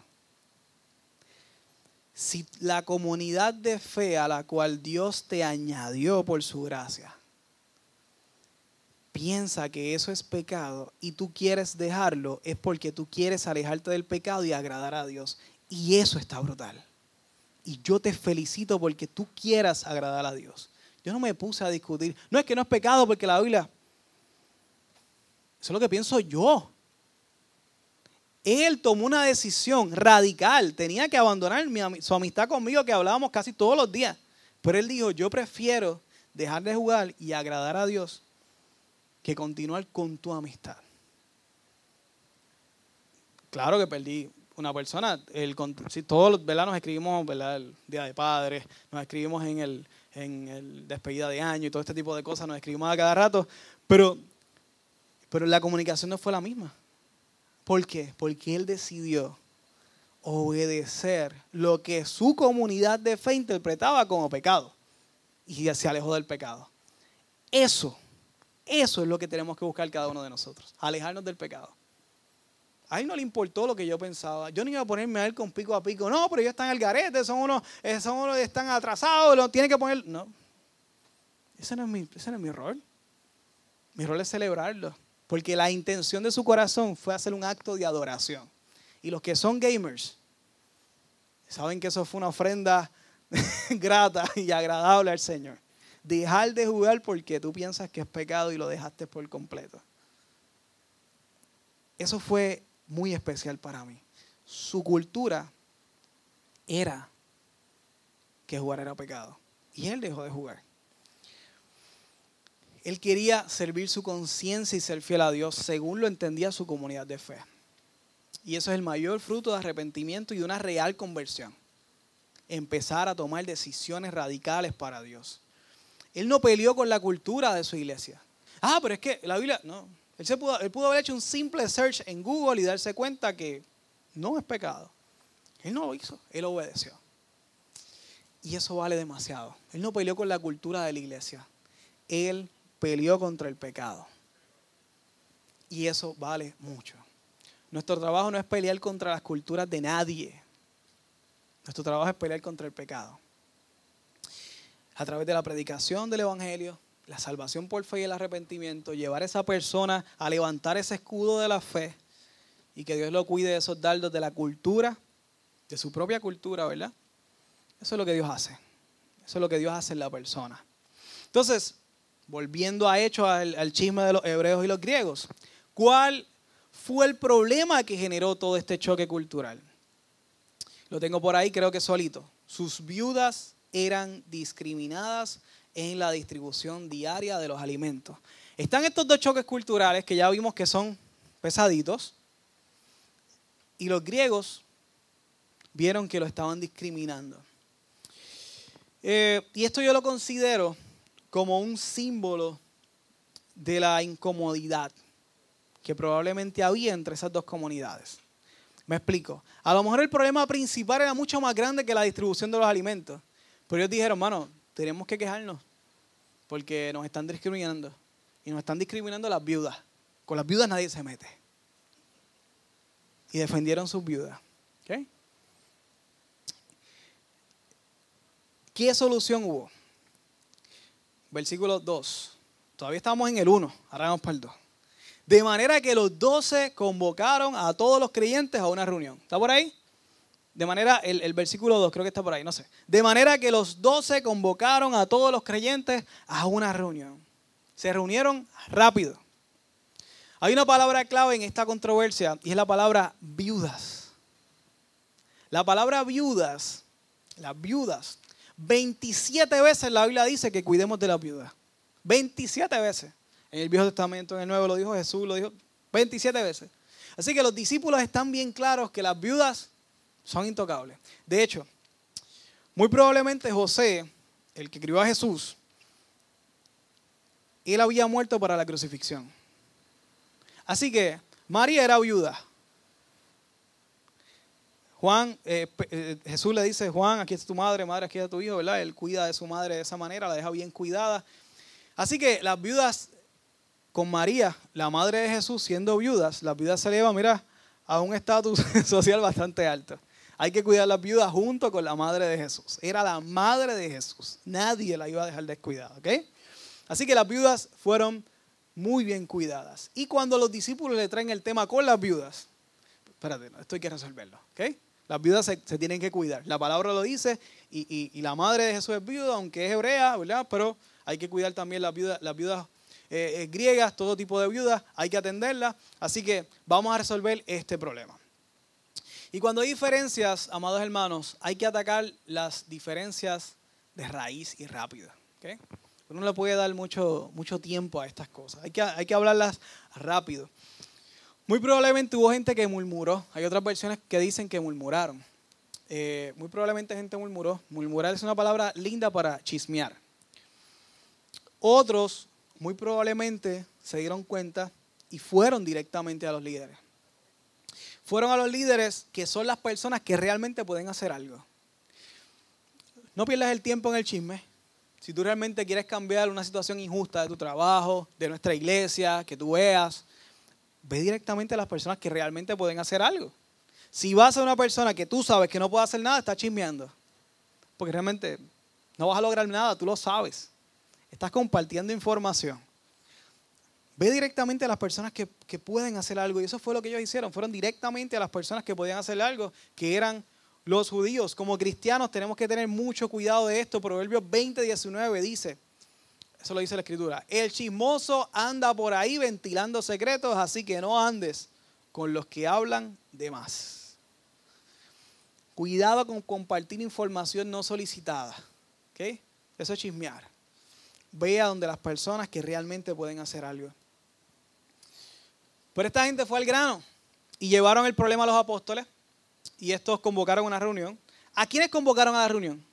Si la comunidad de fe a la cual Dios te añadió por su gracia piensa que eso es pecado y tú quieres dejarlo, es porque tú quieres alejarte del pecado y agradar a Dios. Y eso está brutal. Y yo te felicito porque tú quieras agradar a Dios. Yo no me puse a discutir. No es que no es pecado porque la Biblia... Eso es lo que pienso yo. Él tomó una decisión radical. Tenía que abandonar su amistad conmigo que hablábamos casi todos los días. Pero él dijo, yo prefiero dejar de jugar y agradar a Dios que continuar con tu amistad. Claro que perdí una persona, el, si todos los nos escribimos el Día de Padres, nos escribimos en el, en el despedida de año y todo este tipo de cosas, nos escribimos a cada rato, pero, pero la comunicación no fue la misma. ¿Por qué? Porque él decidió obedecer lo que su comunidad de fe interpretaba como pecado y se alejó del pecado. Eso eso es lo que tenemos que buscar cada uno de nosotros, alejarnos del pecado. A él no le importó lo que yo pensaba. Yo no iba a ponerme a él con pico a pico. No, pero ellos están al garete, son unos, eh, son unos están atrasados, lo tiene que poner. No. Ese no, es mi, ese no es mi rol. Mi rol es celebrarlo. Porque la intención de su corazón fue hacer un acto de adoración. Y los que son gamers saben que eso fue una ofrenda (laughs) grata y agradable al Señor dejar de jugar porque tú piensas que es pecado y lo dejaste por completo. Eso fue muy especial para mí. Su cultura era que jugar era pecado. Y él dejó de jugar. Él quería servir su conciencia y ser fiel a Dios según lo entendía su comunidad de fe. Y eso es el mayor fruto de arrepentimiento y de una real conversión. Empezar a tomar decisiones radicales para Dios. Él no peleó con la cultura de su iglesia. Ah, pero es que la Biblia, no. Él, se pudo, él pudo haber hecho un simple search en Google y darse cuenta que no es pecado. Él no lo hizo, él obedeció. Y eso vale demasiado. Él no peleó con la cultura de la iglesia. Él peleó contra el pecado. Y eso vale mucho. Nuestro trabajo no es pelear contra las culturas de nadie. Nuestro trabajo es pelear contra el pecado a través de la predicación del Evangelio, la salvación por fe y el arrepentimiento, llevar a esa persona a levantar ese escudo de la fe y que Dios lo cuide de esos dardos de la cultura, de su propia cultura, ¿verdad? Eso es lo que Dios hace. Eso es lo que Dios hace en la persona. Entonces, volviendo a hecho al, al chisme de los hebreos y los griegos, ¿cuál fue el problema que generó todo este choque cultural? Lo tengo por ahí, creo que solito. Sus viudas eran discriminadas en la distribución diaria de los alimentos. Están estos dos choques culturales que ya vimos que son pesaditos. Y los griegos vieron que lo estaban discriminando. Eh, y esto yo lo considero como un símbolo de la incomodidad que probablemente había entre esas dos comunidades. Me explico. A lo mejor el problema principal era mucho más grande que la distribución de los alimentos. Pero ellos dijeron, hermano, tenemos que quejarnos porque nos están discriminando. Y nos están discriminando las viudas. Con las viudas nadie se mete. Y defendieron sus viudas. ¿Qué solución hubo? Versículo 2. Todavía estamos en el 1, ahora vamos para el 2. De manera que los 12 convocaron a todos los creyentes a una reunión. ¿Está por ahí? De manera, el, versículo 2 creo que está por ahí, no sé. De manera que los 12 convocaron a todos los creyentes a una reunión. Se reunieron rápido. Hay una palabra clave en esta controversia y es la palabra viudas. La palabra viudas, las viudas, 27 veces la Biblia dice que cuidemos de las viudas. 27 veces. En el Viejo Testamento, en el Nuevo lo dijo Jesús, lo dijo 27 veces. Así que los discípulos están bien claros que las viudas son intocables. De hecho, muy probablemente José, el que crió a Jesús, él había muerto para la crucifixión. Así que María era viuda. Juan, eh, eh, Jesús le dice, Juan, aquí está tu madre, madre, aquí está tu hijo, ¿verdad? Él cuida de su madre de esa manera, la deja bien cuidada. Así que las viudas con María, la madre de Jesús, siendo viudas, las viudas se elevan, mira, a un estatus (laughs) social bastante alto. Hay que cuidar a las viudas junto con la madre de Jesús. Era la madre de Jesús. Nadie la iba a dejar descuidada, ¿ok? Así que las viudas fueron muy bien cuidadas. Y cuando los discípulos le traen el tema con las viudas, espérate, esto hay que resolverlo, ¿ok? Las viudas se, tienen que cuidar. La palabra lo dice y, la madre de Jesús es viuda, aunque es hebrea, ¿verdad? Pero hay que cuidar también las viudas, las viudas eh, eh, griegas, todo tipo de viudas, hay que atenderlas. Así que vamos a resolver este problema. Y cuando hay diferencias, amados hermanos, hay que atacar las diferencias de raíz y rápido. Uno no le puede dar mucho, mucho tiempo a estas cosas. Hay que, hay que hablarlas rápido. Muy probablemente hubo gente que murmuró. Hay otras versiones que dicen que murmuraron. Eh, muy probablemente gente murmuró. Murmurar es una palabra linda para chismear. Otros muy probablemente se dieron cuenta y fueron directamente a los líderes. Fueron a los líderes que son las personas que realmente pueden hacer algo. No pierdas el tiempo en el chisme. Si tú realmente quieres cambiar una situación injusta de tu trabajo, de nuestra iglesia, que tú veas, ve directamente a las personas que realmente pueden hacer algo. Si vas a una persona que tú sabes que no puede hacer nada, está chismeando. Porque realmente no vas a lograr nada, tú lo sabes. Estás compartiendo información. Ve directamente a las personas que, pueden hacer algo. Y eso fue lo que ellos hicieron. Fueron directamente a las personas que podían hacer algo, que eran los judíos. Como cristianos tenemos que tener mucho cuidado de esto. Proverbios 20, 19 dice, eso lo dice la escritura, el chismoso anda por ahí ventilando secretos, así que no andes con los que hablan de más. Cuidado con compartir información no solicitada. Eso es chismear. Ve a donde las personas que realmente pueden hacer algo. Pero esta gente fue al grano y llevaron el problema a los apóstoles y estos convocaron una reunión. ¿A quiénes convocaron a la reunión?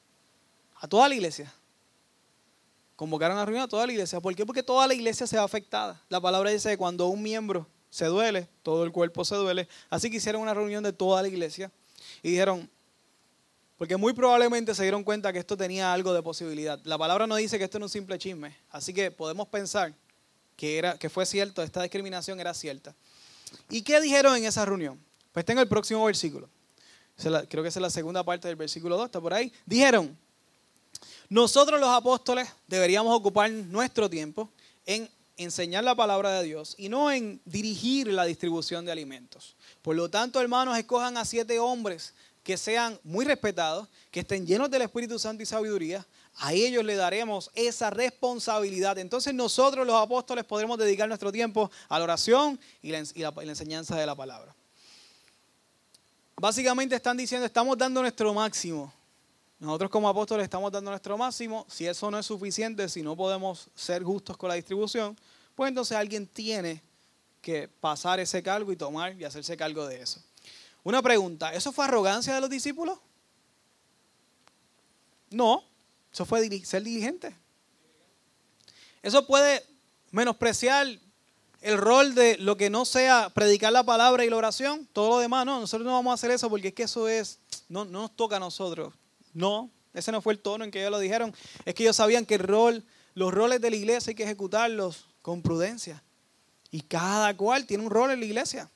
A toda la iglesia. Convocaron a la reunión a toda la iglesia. ¿Por qué? Porque toda la iglesia se va afectada. La palabra dice que cuando un miembro se duele, todo el cuerpo se duele. Así que hicieron una reunión de toda la iglesia y dijeron, porque muy probablemente se dieron cuenta que esto tenía algo de posibilidad. La palabra no dice que esto es un simple chisme. Así que podemos pensar que, era, que fue cierto, esta discriminación era cierta. ¿Y qué dijeron en esa reunión? Pues tengo el próximo versículo. Creo que es la segunda parte del versículo 2, está por ahí. Dijeron, nosotros los apóstoles deberíamos ocupar nuestro tiempo en enseñar la palabra de Dios y no en dirigir la distribución de alimentos. Por lo tanto, hermanos, escojan a siete hombres que sean muy respetados, que estén llenos del Espíritu Santo y sabiduría, a ellos le daremos esa responsabilidad. Entonces nosotros los apóstoles podremos dedicar nuestro tiempo a la oración y la, enseñanza de la palabra. Básicamente están diciendo, estamos dando nuestro máximo. Nosotros como apóstoles estamos dando nuestro máximo. Si eso no es suficiente, si no podemos ser justos con la distribución, pues entonces alguien tiene que pasar ese cargo y tomar y hacerse cargo de eso. Una pregunta, ¿eso fue arrogancia de los discípulos? No, eso fue ser diligente. Eso puede menospreciar el rol de lo que no sea predicar la palabra y la oración, todo lo demás, no, nosotros no vamos a hacer eso porque es que eso es, no, no nos toca a nosotros. No, ese no fue el tono en que ellos lo dijeron. Es que ellos sabían que el rol, los roles de la iglesia hay que ejecutarlos con prudencia. Y cada cual tiene un rol en la iglesia.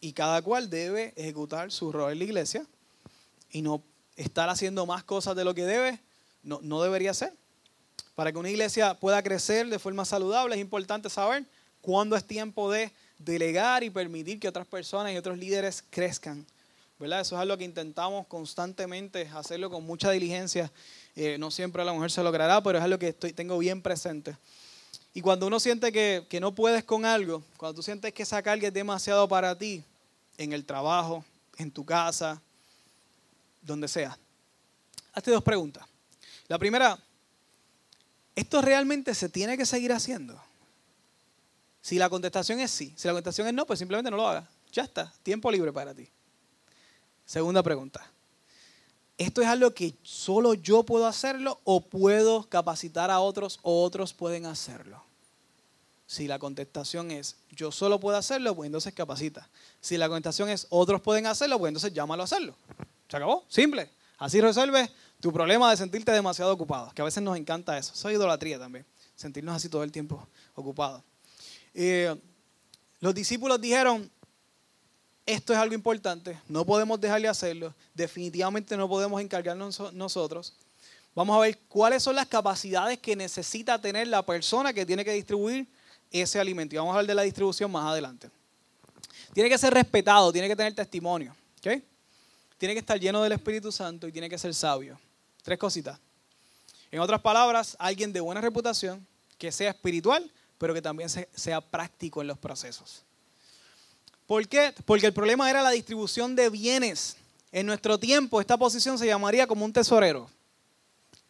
Y cada cual debe ejecutar su rol en la iglesia y no estar haciendo más cosas de lo que debe, no, no debería ser. Para que una iglesia pueda crecer de forma saludable es importante saber cuándo es tiempo de delegar y permitir que otras personas y otros líderes crezcan. ¿verdad? Eso es algo que intentamos constantemente hacerlo con mucha diligencia. Eh, no siempre a la mujer se logrará, pero es algo que estoy, tengo bien presente. Y cuando uno siente que, que no puedes con algo, cuando tú sientes que esa carga es demasiado para ti, en el trabajo, en tu casa, donde sea, hazte dos preguntas. La primera, ¿esto realmente se tiene que seguir haciendo? Si la contestación es sí, si la contestación es no, pues simplemente no lo hagas. Ya está, tiempo libre para ti. Segunda pregunta. ¿Esto es algo que solo yo puedo hacerlo o puedo capacitar a otros o otros pueden hacerlo? Si la contestación es yo solo puedo hacerlo, pues entonces capacita. Si la contestación es otros pueden hacerlo, pues entonces llámalo a hacerlo. ¿Se acabó? Simple. Así resuelves tu problema de sentirte demasiado ocupado, que a veces nos encanta eso. Eso es idolatría también, sentirnos así todo el tiempo ocupados. Eh, los discípulos dijeron, esto es algo importante, no podemos dejarle hacerlo, definitivamente no podemos encargarnos nosotros. Vamos a ver cuáles son las capacidades que necesita tener la persona que tiene que distribuir ese alimento. Y vamos a hablar de la distribución más adelante. Tiene que ser respetado, tiene que tener testimonio. Tiene que estar lleno del Espíritu Santo y tiene que ser sabio. Tres cositas. En otras palabras, alguien de buena reputación, que sea espiritual, pero que también sea práctico en los procesos. ¿Por qué? Porque el problema era la distribución de bienes. En nuestro tiempo esta posición se llamaría como un tesorero.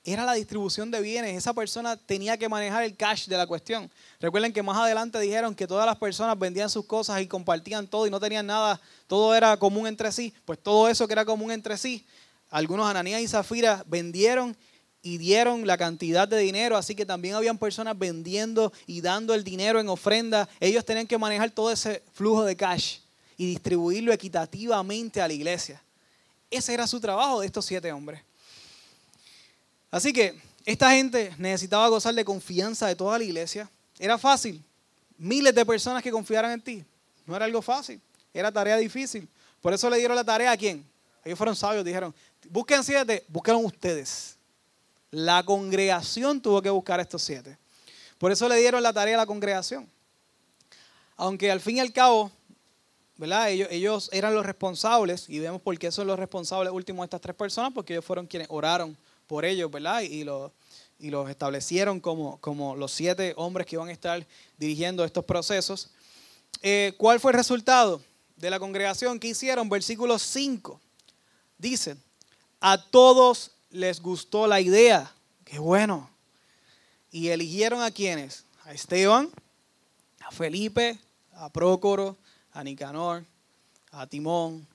Era la distribución de bienes. Esa persona tenía que manejar el cash de la cuestión. Recuerden que más adelante dijeron que todas las personas vendían sus cosas y compartían todo y no tenían nada, todo era común entre sí. Pues todo eso que era común entre sí, algunos Ananías y Zafira vendieron y dieron la cantidad de dinero, así que también habían personas vendiendo y dando el dinero en ofrenda. Ellos tenían que manejar todo ese flujo de cash y distribuirlo equitativamente a la iglesia. Ese era su trabajo de estos siete hombres. Así que esta gente necesitaba gozar de confianza de toda la iglesia. Era fácil. Miles de personas que confiaran en ti. No era algo fácil. Era tarea difícil. Por eso le dieron la tarea a quién. Ellos fueron sabios. Dijeron, busquen siete, búsquenlo ustedes. La congregación tuvo que buscar estos siete. Por eso le dieron la tarea a la congregación. Aunque al fin y al cabo, ¿verdad? Ellos, eran los responsables, y vemos por qué son los responsables últimos de estas tres personas, porque ellos fueron quienes oraron por ellos, ¿verdad? Y, los, establecieron como, como los siete hombres que iban a estar dirigiendo estos procesos. Eh, ¿Cuál fue el resultado de la congregación? ¿Qué hicieron? Versículo 5. Dice, a todos les gustó la idea. Qué bueno. Y eligieron a quienes? A Esteban, a Felipe, a Prócoro, a Nicanor, a Timón,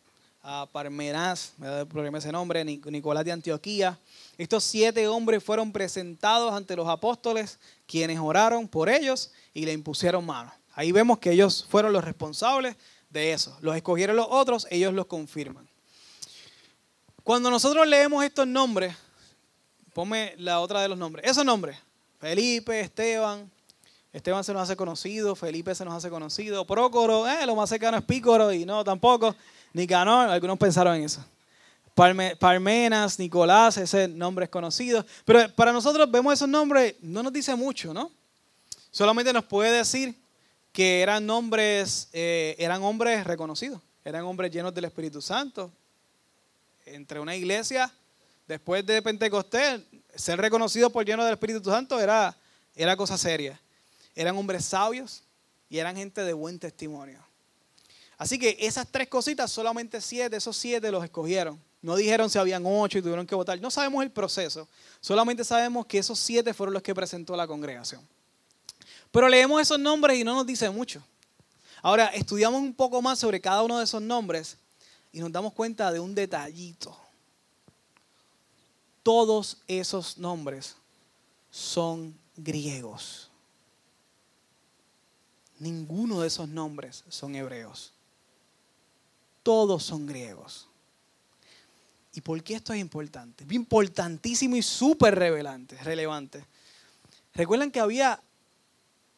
a Parmenas, me da problema ese nombre, Nicolás de Antioquía. Estos siete hombres fueron presentados ante los apóstoles, quienes oraron por ellos y le impusieron manos. Ahí vemos que ellos fueron los responsables de eso. Los escogieron los otros, ellos los confirman. Cuando nosotros leemos estos nombres, ponme la otra de los nombres. Esos nombres, Felipe, Esteban, Esteban se nos hace conocido, Felipe se nos hace conocido, Prócoro, eh, lo más cercano es Pícoro y no tampoco, Nicanor, algunos pensaron en eso. Parmenas, Nicolás, ese nombre es conocido. Pero para nosotros vemos esos nombres, no nos dice mucho, ¿no? Solamente nos puede decir que eran nombres, eh, eran hombres reconocidos, eran hombres llenos del Espíritu Santo, entre una iglesia, después de Pentecostés, ser reconocido por lleno del Espíritu Santo era, era cosa seria. Eran hombres sabios y eran gente de buen testimonio. Así que esas tres cositas, solamente siete, esos siete los escogieron. No dijeron si habían ocho y tuvieron que votar. No sabemos el proceso. Solamente sabemos que esos siete fueron los que presentó la congregación. Pero leemos esos nombres y no nos dice mucho. Ahora, estudiamos un poco más sobre cada uno de esos nombres y nos damos cuenta de un detallito. Todos esos nombres son griegos. Ninguno de esos nombres son hebreos. Todos son griegos. ¿Y por qué esto es importante? Importantísimo y súper relevante. Recuerden que había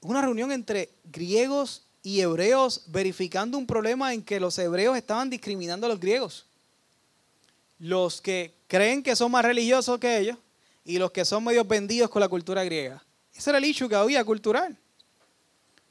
una reunión entre griegos y hebreos verificando un problema en que los hebreos estaban discriminando a los griegos. Los que creen que son más religiosos que ellos y los que son medio vendidos con la cultura griega. Ese era el issue que había cultural.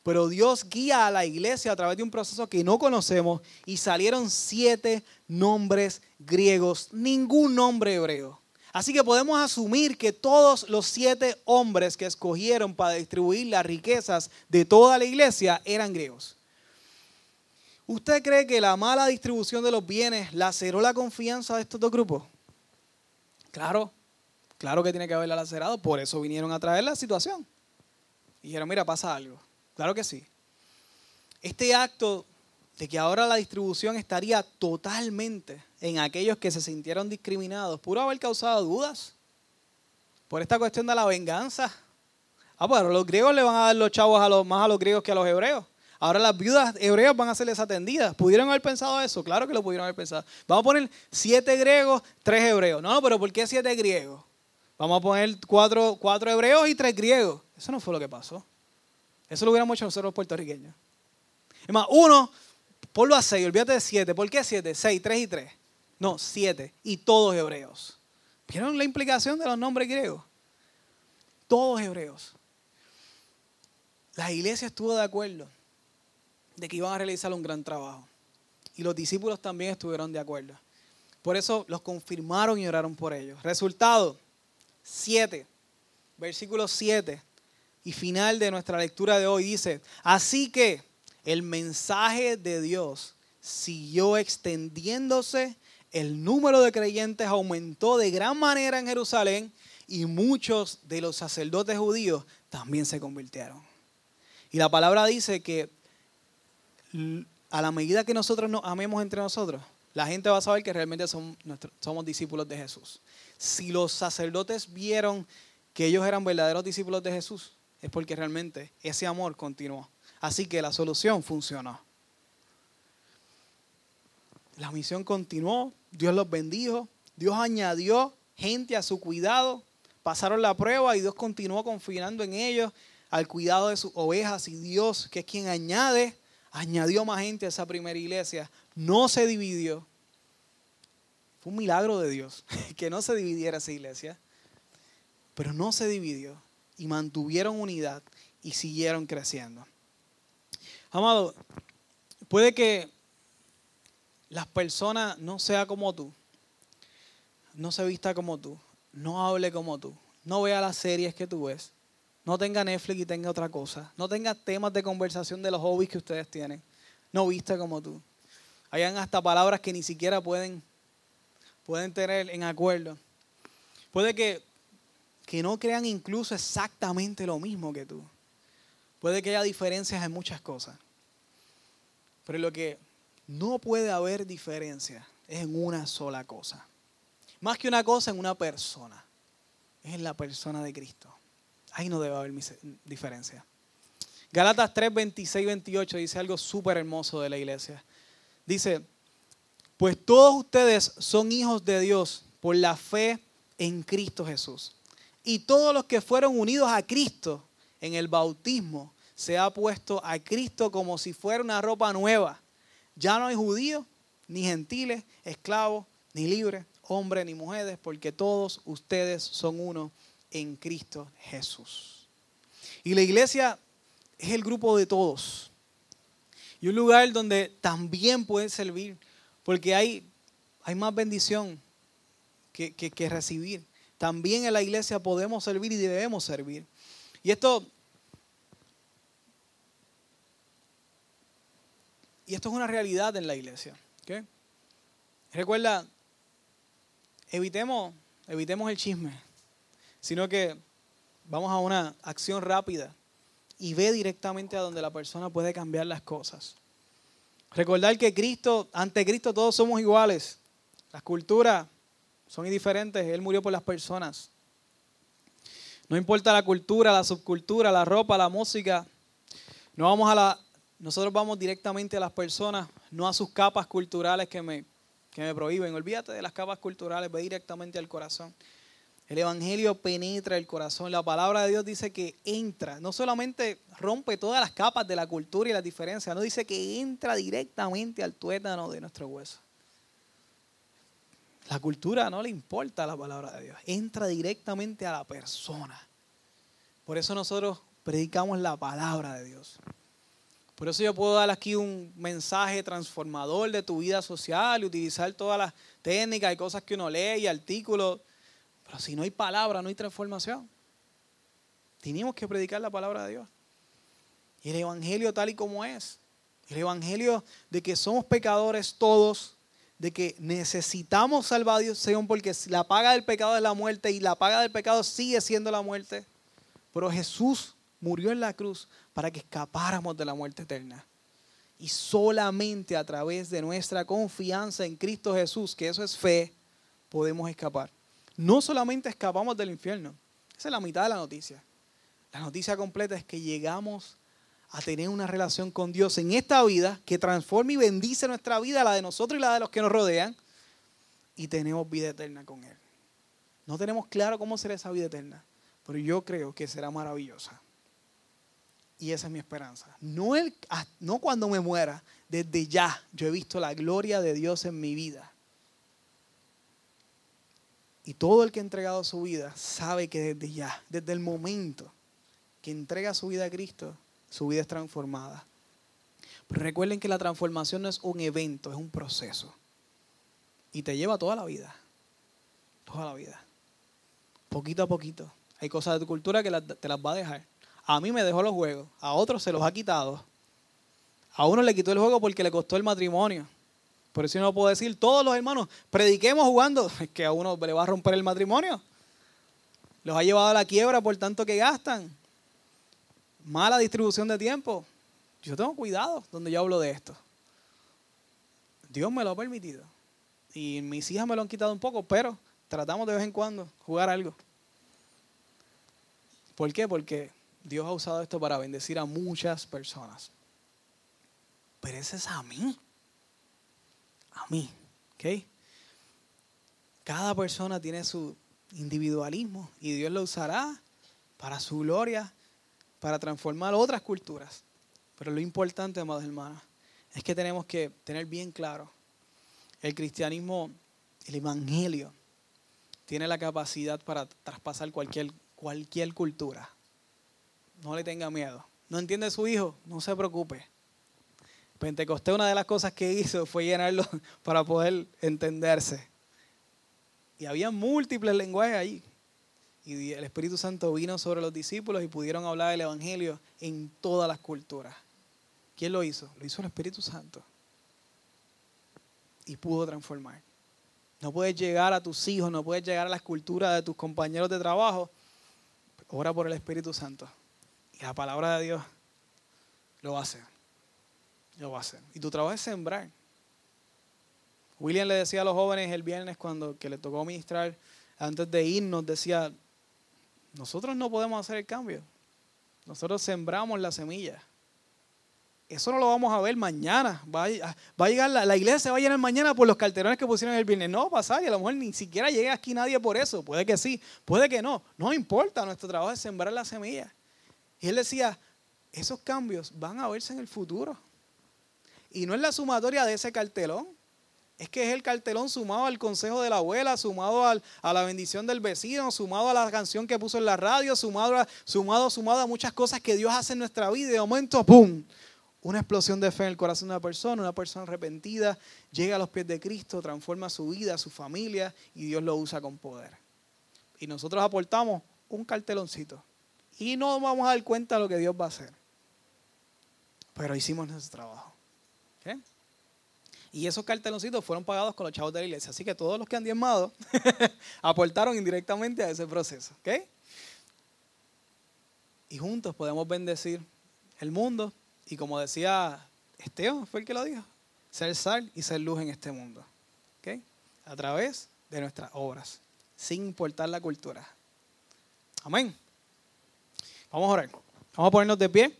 Pero Dios guía a la iglesia a través de un proceso que no conocemos y salieron siete nombres griegos, ningún nombre hebreo. Así que podemos asumir que todos los siete hombres que escogieron para distribuir las riquezas de toda la iglesia eran griegos. ¿Usted cree que la mala distribución de los bienes laceró la confianza de estos dos grupos? Claro, claro que tiene que haberla lacerado, por eso vinieron a traer la situación. Y dijeron, mira, pasa algo. Claro que sí. Este acto de que ahora la distribución estaría totalmente en aquellos que se sintieron discriminados, puro haber causado dudas por esta cuestión de la venganza. Ah, pues los griegos le van a dar los chavos más a los griegos que a los hebreos. Ahora las viudas hebreas van a ser desatendidas. ¿Pudieron haber pensado eso? Claro que lo pudieron haber pensado. Vamos a poner siete griegos, tres hebreos. No, no, pero ¿por qué siete griegos? Vamos a poner cuatro, cuatro hebreos y tres griegos. Eso no fue lo que pasó. Eso lo hubiéramos hecho nosotros puertorriqueños. Es más, uno, ponlo a seis, olvídate de siete. ¿Por qué siete? Seis, tres y tres. No, siete. Y todos hebreos. ¿Vieron la implicación de los nombres griegos? Todos hebreos. La iglesia estuvo de acuerdo de que iban a realizar un gran trabajo. Y los discípulos también estuvieron de acuerdo. Por eso los confirmaron y oraron por ellos. Resultado, siete. Versículo 7 y final de nuestra lectura de hoy dice, así que el mensaje de Dios siguió extendiéndose, el número de creyentes aumentó de gran manera en Jerusalén y muchos de los sacerdotes judíos también se convirtieron. Y la palabra dice que a la medida que nosotros nos amemos entre nosotros, la gente va a saber que realmente somos, discípulos de Jesús. Si los sacerdotes vieron que ellos eran verdaderos discípulos de Jesús, es porque realmente ese amor continuó. Así que la solución funcionó. La misión continuó, Dios los bendijo, Dios añadió gente a su cuidado, pasaron la prueba y Dios continuó confinando en ellos al cuidado de sus ovejas y Dios, que es quien añade, añadió más gente a esa primera iglesia, no se dividió. Fue un milagro de Dios (laughs) que no se dividiera esa iglesia, pero no se dividió y mantuvieron unidad y siguieron creciendo. Amado, puede que las personas no sea como tú, no se vista como tú, no hable como tú, no vea las series que tú ves, no tenga Netflix y tenga otra cosa, no tenga temas de conversación de los hobbies que ustedes tienen, no vista como tú. Hayan hasta palabras que ni siquiera pueden, pueden tener en acuerdo. Puede que que no crean incluso exactamente lo mismo que tú. Puede que haya diferencias en muchas cosas. Pero lo que no puede haber diferencia es en una sola cosa. Más que una cosa, en una persona. Es en la persona de Cristo. Ahí no debe haber diferencia. Galatas 3, 26 28 dice algo súper hermoso de la iglesia. Dice, pues todos ustedes son hijos de Dios por la fe en Cristo Jesús. Y todos los que fueron unidos a Cristo en el bautismo se ha puesto a Cristo como si fuera una ropa nueva. Ya no hay judíos, ni gentiles, esclavos, ni libres, hombres ni mujeres, porque todos ustedes son uno en Cristo Jesús. Y la iglesia es el grupo de todos. Y un lugar donde también pueden servir, porque hay, hay más bendición que, que recibir también en la iglesia podemos servir y debemos servir. Y esto, y esto es una realidad en la iglesia. Recuerda, evitemos, evitemos el chisme, sino que vamos a una acción rápida y ve directamente a donde la persona puede cambiar las cosas. Recordar que Cristo, ante Cristo todos somos iguales. Las culturas son indiferentes. Él murió por las personas. No importa la cultura, la subcultura, la ropa, la música. No vamos a la, nosotros vamos directamente a las personas, no a sus capas culturales que me, que me prohíben. Olvídate de las capas culturales, ve directamente al corazón. El Evangelio penetra el corazón. La palabra de Dios dice que entra. No solamente rompe todas las capas de la cultura y las diferencias, no dice que entra directamente al tuétano de nuestro hueso. La cultura no le importa la palabra de Dios. Entra directamente a la persona. Por eso nosotros predicamos la palabra de Dios. Por eso yo puedo dar aquí un mensaje transformador de tu vida social y utilizar todas las técnicas y cosas que uno lee y artículos pero si no hay palabra, no hay transformación. Tenemos que predicar la palabra de Dios. Y el Evangelio tal y como es. El Evangelio de que somos pecadores todos, de que necesitamos salvación porque la paga del pecado es la muerte y la paga del pecado sigue siendo la muerte. Pero Jesús murió en la cruz para que escapáramos de la muerte eterna. Y solamente a través de nuestra confianza en Cristo Jesús, que eso es fe, podemos escapar no solamente escapamos del infierno, esa es la mitad de la noticia. La noticia completa es que llegamos a tener una relación con Dios en esta vida que transforma y bendice nuestra vida, la de nosotros y la de los que nos rodean, y tenemos vida eterna con Él. No tenemos claro cómo será esa vida eterna, pero yo creo que será maravillosa. Y esa es mi esperanza. No, no cuando me muera, desde ya yo he visto la gloria de Dios en mi vida. Y todo el que ha entregado su vida sabe que desde ya, desde el momento que entrega su vida a Cristo, su vida es transformada. Pero recuerden que la transformación no es un evento, es un proceso. Y te lleva toda la vida. Toda la vida. Poquito a poquito. Hay cosas de tu cultura que te las va a dejar. A mí me dejó los juegos, a otros se los ha quitado. A uno le quitó el juego porque le costó el matrimonio. Por eso no puedo decir, todos los hermanos, prediquemos jugando, (laughs) es que a uno le va a romper el matrimonio. Los ha llevado a la quiebra por tanto que gastan. Mala distribución de tiempo. Yo tengo cuidado donde yo hablo de esto. Dios me lo ha permitido. Y mis hijas me lo han quitado un poco, pero tratamos de vez en cuando jugar algo. ¿Por qué? Porque Dios ha usado esto para bendecir a muchas personas. Pero ese es a mí a mí. ¿okay? Cada persona tiene su individualismo y Dios lo usará para su gloria, para transformar otras culturas. Pero lo importante, amados hermanos, es que tenemos que tener bien claro, el cristianismo, el evangelio, tiene la capacidad para traspasar cualquier, cualquier cultura. No le tenga miedo. ¿No entiende su hijo? No se preocupe. Pentecostés una de las cosas que hizo fue llenarlo (laughs) para poder entenderse. Y había múltiples lenguajes ahí. Y el Espíritu Santo vino sobre los discípulos y pudieron hablar del Evangelio en todas las culturas. ¿Quién lo hizo? Lo hizo el Espíritu Santo. Y pudo transformar. No puedes llegar a tus hijos, no puedes llegar a las culturas de tus compañeros de trabajo. Ora por el Espíritu Santo. Y la palabra de Dios lo va a hacer. Lo va a hacer. Y tu trabajo es sembrar. William le decía a los jóvenes el viernes cuando que le tocó ministrar, antes de irnos, decía, nosotros no podemos hacer el cambio. Nosotros sembramos la semilla. Eso no lo vamos a ver mañana. Va a, llegar, la, la, iglesia se va a llenar mañana por los carterones que pusieron el viernes. No va a pasar y a lo mejor ni siquiera llegue aquí nadie por eso. Puede que sí, puede que no. No importa, nuestro trabajo es sembrar la semilla. Y él decía, esos cambios van a verse en el futuro. Y no es la sumatoria de ese cartelón. Es que es el cartelón sumado al consejo de la abuela, sumado a la bendición del vecino, sumado a la canción que puso en la radio, sumado, a, sumado, sumado a muchas cosas que Dios hace en nuestra vida. Y de momento, ¡pum! Una explosión de fe en el corazón de una persona, una persona arrepentida, llega a los pies de Cristo, transforma su vida, su familia y Dios lo usa con poder. Y nosotros aportamos un carteloncito. Y no vamos a dar cuenta de lo que Dios va a hacer. Pero hicimos nuestro trabajo. Y esos carteloncitos fueron pagados con los chavos de la iglesia. Así que todos los que han diezmado (laughs) aportaron indirectamente a ese proceso. Y juntos podemos bendecir el mundo. Y como decía Esteban, fue el que lo dijo, ser sal y ser luz en este mundo. A través de nuestras obras, sin importar la cultura. Amén. Vamos a orar. Vamos a ponernos de pie.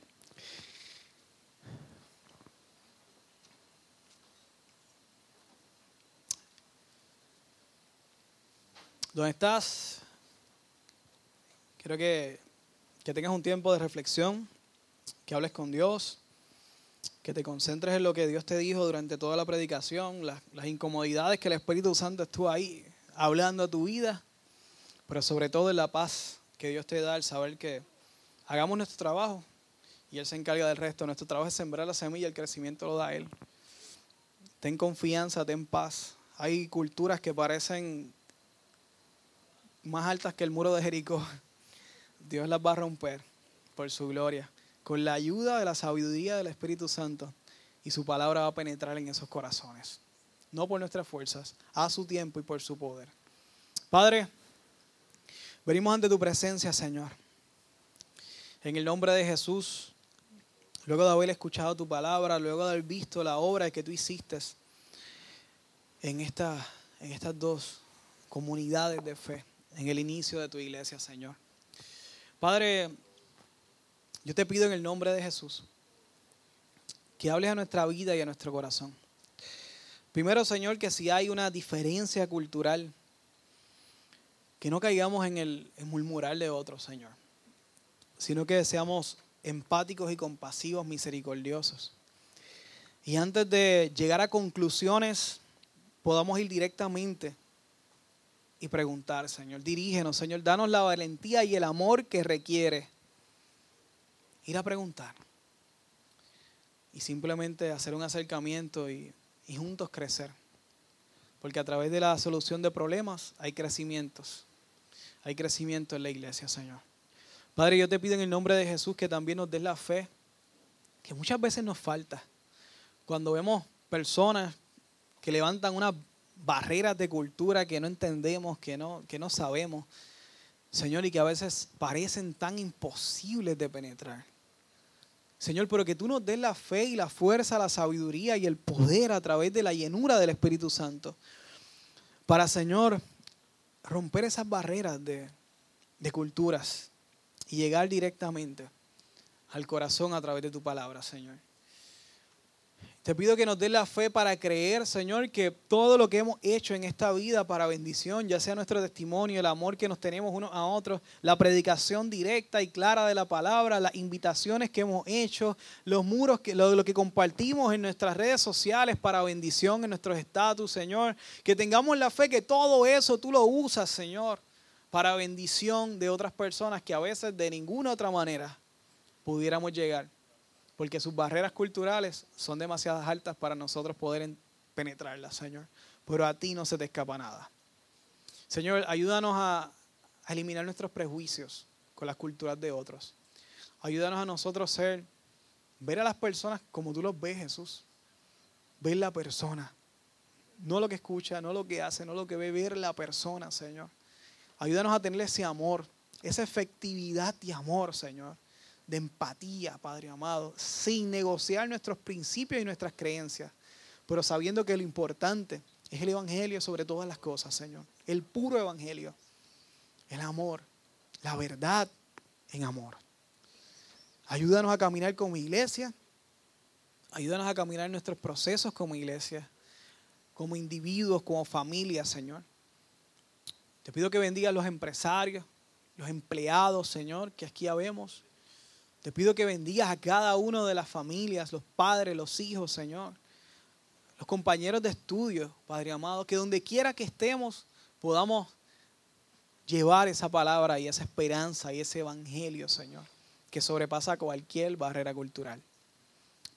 ¿Dónde estás? Quiero que, que tengas un tiempo de reflexión, que hables con Dios, que te concentres en lo que Dios te dijo durante toda la predicación, las, las incomodidades que el Espíritu Santo estuvo ahí hablando a tu vida, pero sobre todo en la paz que Dios te da al saber que hagamos nuestro trabajo y Él se encarga del resto. Nuestro trabajo es sembrar la semilla, el crecimiento lo da Él. Ten confianza, ten paz. Hay culturas que parecen más altas que el muro de Jericó, (laughs) Dios las va a romper por su gloria, con la ayuda de la sabiduría del Espíritu Santo. Y su palabra va a penetrar en esos corazones. No por nuestras fuerzas, a su tiempo y por su poder. Padre, venimos ante tu presencia, Señor. En el nombre de Jesús, luego de haber escuchado tu palabra, luego de haber visto la obra que tú hiciste en, esta, en estas dos comunidades de fe en el inicio de tu iglesia, Señor. Padre, yo te pido en el nombre de Jesús que hables a nuestra vida y a nuestro corazón. Primero, Señor, que si hay una diferencia cultural, que no caigamos en el murmurar de otros, Señor, sino que seamos empáticos y compasivos, misericordiosos. Y antes de llegar a conclusiones, podamos ir directamente y preguntar, Señor. Dirígenos, Señor. Danos la valentía y el amor que requiere ir a preguntar. Y simplemente hacer un acercamiento y, y juntos crecer. Porque a través de la solución de problemas hay crecimientos. Hay crecimiento en la iglesia, Señor. Padre, yo te pido en el nombre de Jesús que también nos des la fe, que muchas veces nos falta. Cuando vemos personas que levantan una barreras de cultura que no entendemos, que no, que no sabemos, Señor, y que a veces parecen tan imposibles de penetrar. Señor, pero que tú nos des la fe y la fuerza, la sabiduría y el poder a través de la llenura del Espíritu Santo. Para, Señor, romper esas barreras de, de culturas y llegar directamente al corazón a través de tu palabra, Señor. Te pido que nos dé la fe para creer, Señor, que todo lo que hemos hecho en esta vida para bendición, ya sea nuestro testimonio, el amor que nos tenemos unos a otros, la predicación directa y clara de la palabra, las invitaciones que hemos hecho, los muros, que, lo, lo que compartimos en nuestras redes sociales para bendición en nuestros estatus, Señor, que tengamos la fe que todo eso tú lo usas, Señor, para bendición de otras personas que a veces de ninguna otra manera pudiéramos llegar porque sus barreras culturales son demasiado altas para nosotros poder penetrarlas, Señor. Pero a ti no se te escapa nada. Señor, ayúdanos a, eliminar nuestros prejuicios con las culturas de otros. Ayúdanos a nosotros ser, ver a las personas como tú los ves, Jesús. Ver la persona. No lo que escucha, no lo que hace, no lo que ve, ver la persona, Señor. Ayúdanos a tener ese amor, esa efectividad de amor, Señor de empatía, Padre amado, sin negociar nuestros principios y nuestras creencias, pero sabiendo que lo importante es el Evangelio sobre todas las cosas, Señor. El puro Evangelio, el amor, la verdad en amor. Ayúdanos a caminar como iglesia, ayúdanos a caminar nuestros procesos como iglesia, como individuos, como familia, Señor. Te pido que bendiga a los empresarios, los empleados, Señor, que aquí habemos. Te pido que bendigas a cada uno de las familias, los padres, los hijos, Señor. Los compañeros de estudio, Padre amado, que donde quiera que estemos podamos llevar esa palabra y esa esperanza y ese evangelio, Señor, que sobrepasa cualquier barrera cultural.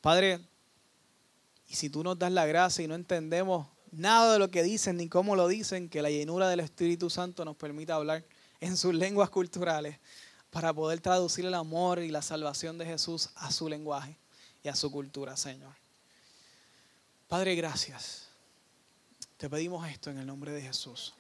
Padre, y si tú nos das la gracia y no entendemos nada de lo que dicen ni cómo lo dicen, que la llenura del Espíritu Santo nos permita hablar en sus lenguas culturales para poder traducir el amor y la salvación de Jesús a su lenguaje y a su cultura, Señor. Padre, gracias. Te pedimos esto en el nombre de Jesús.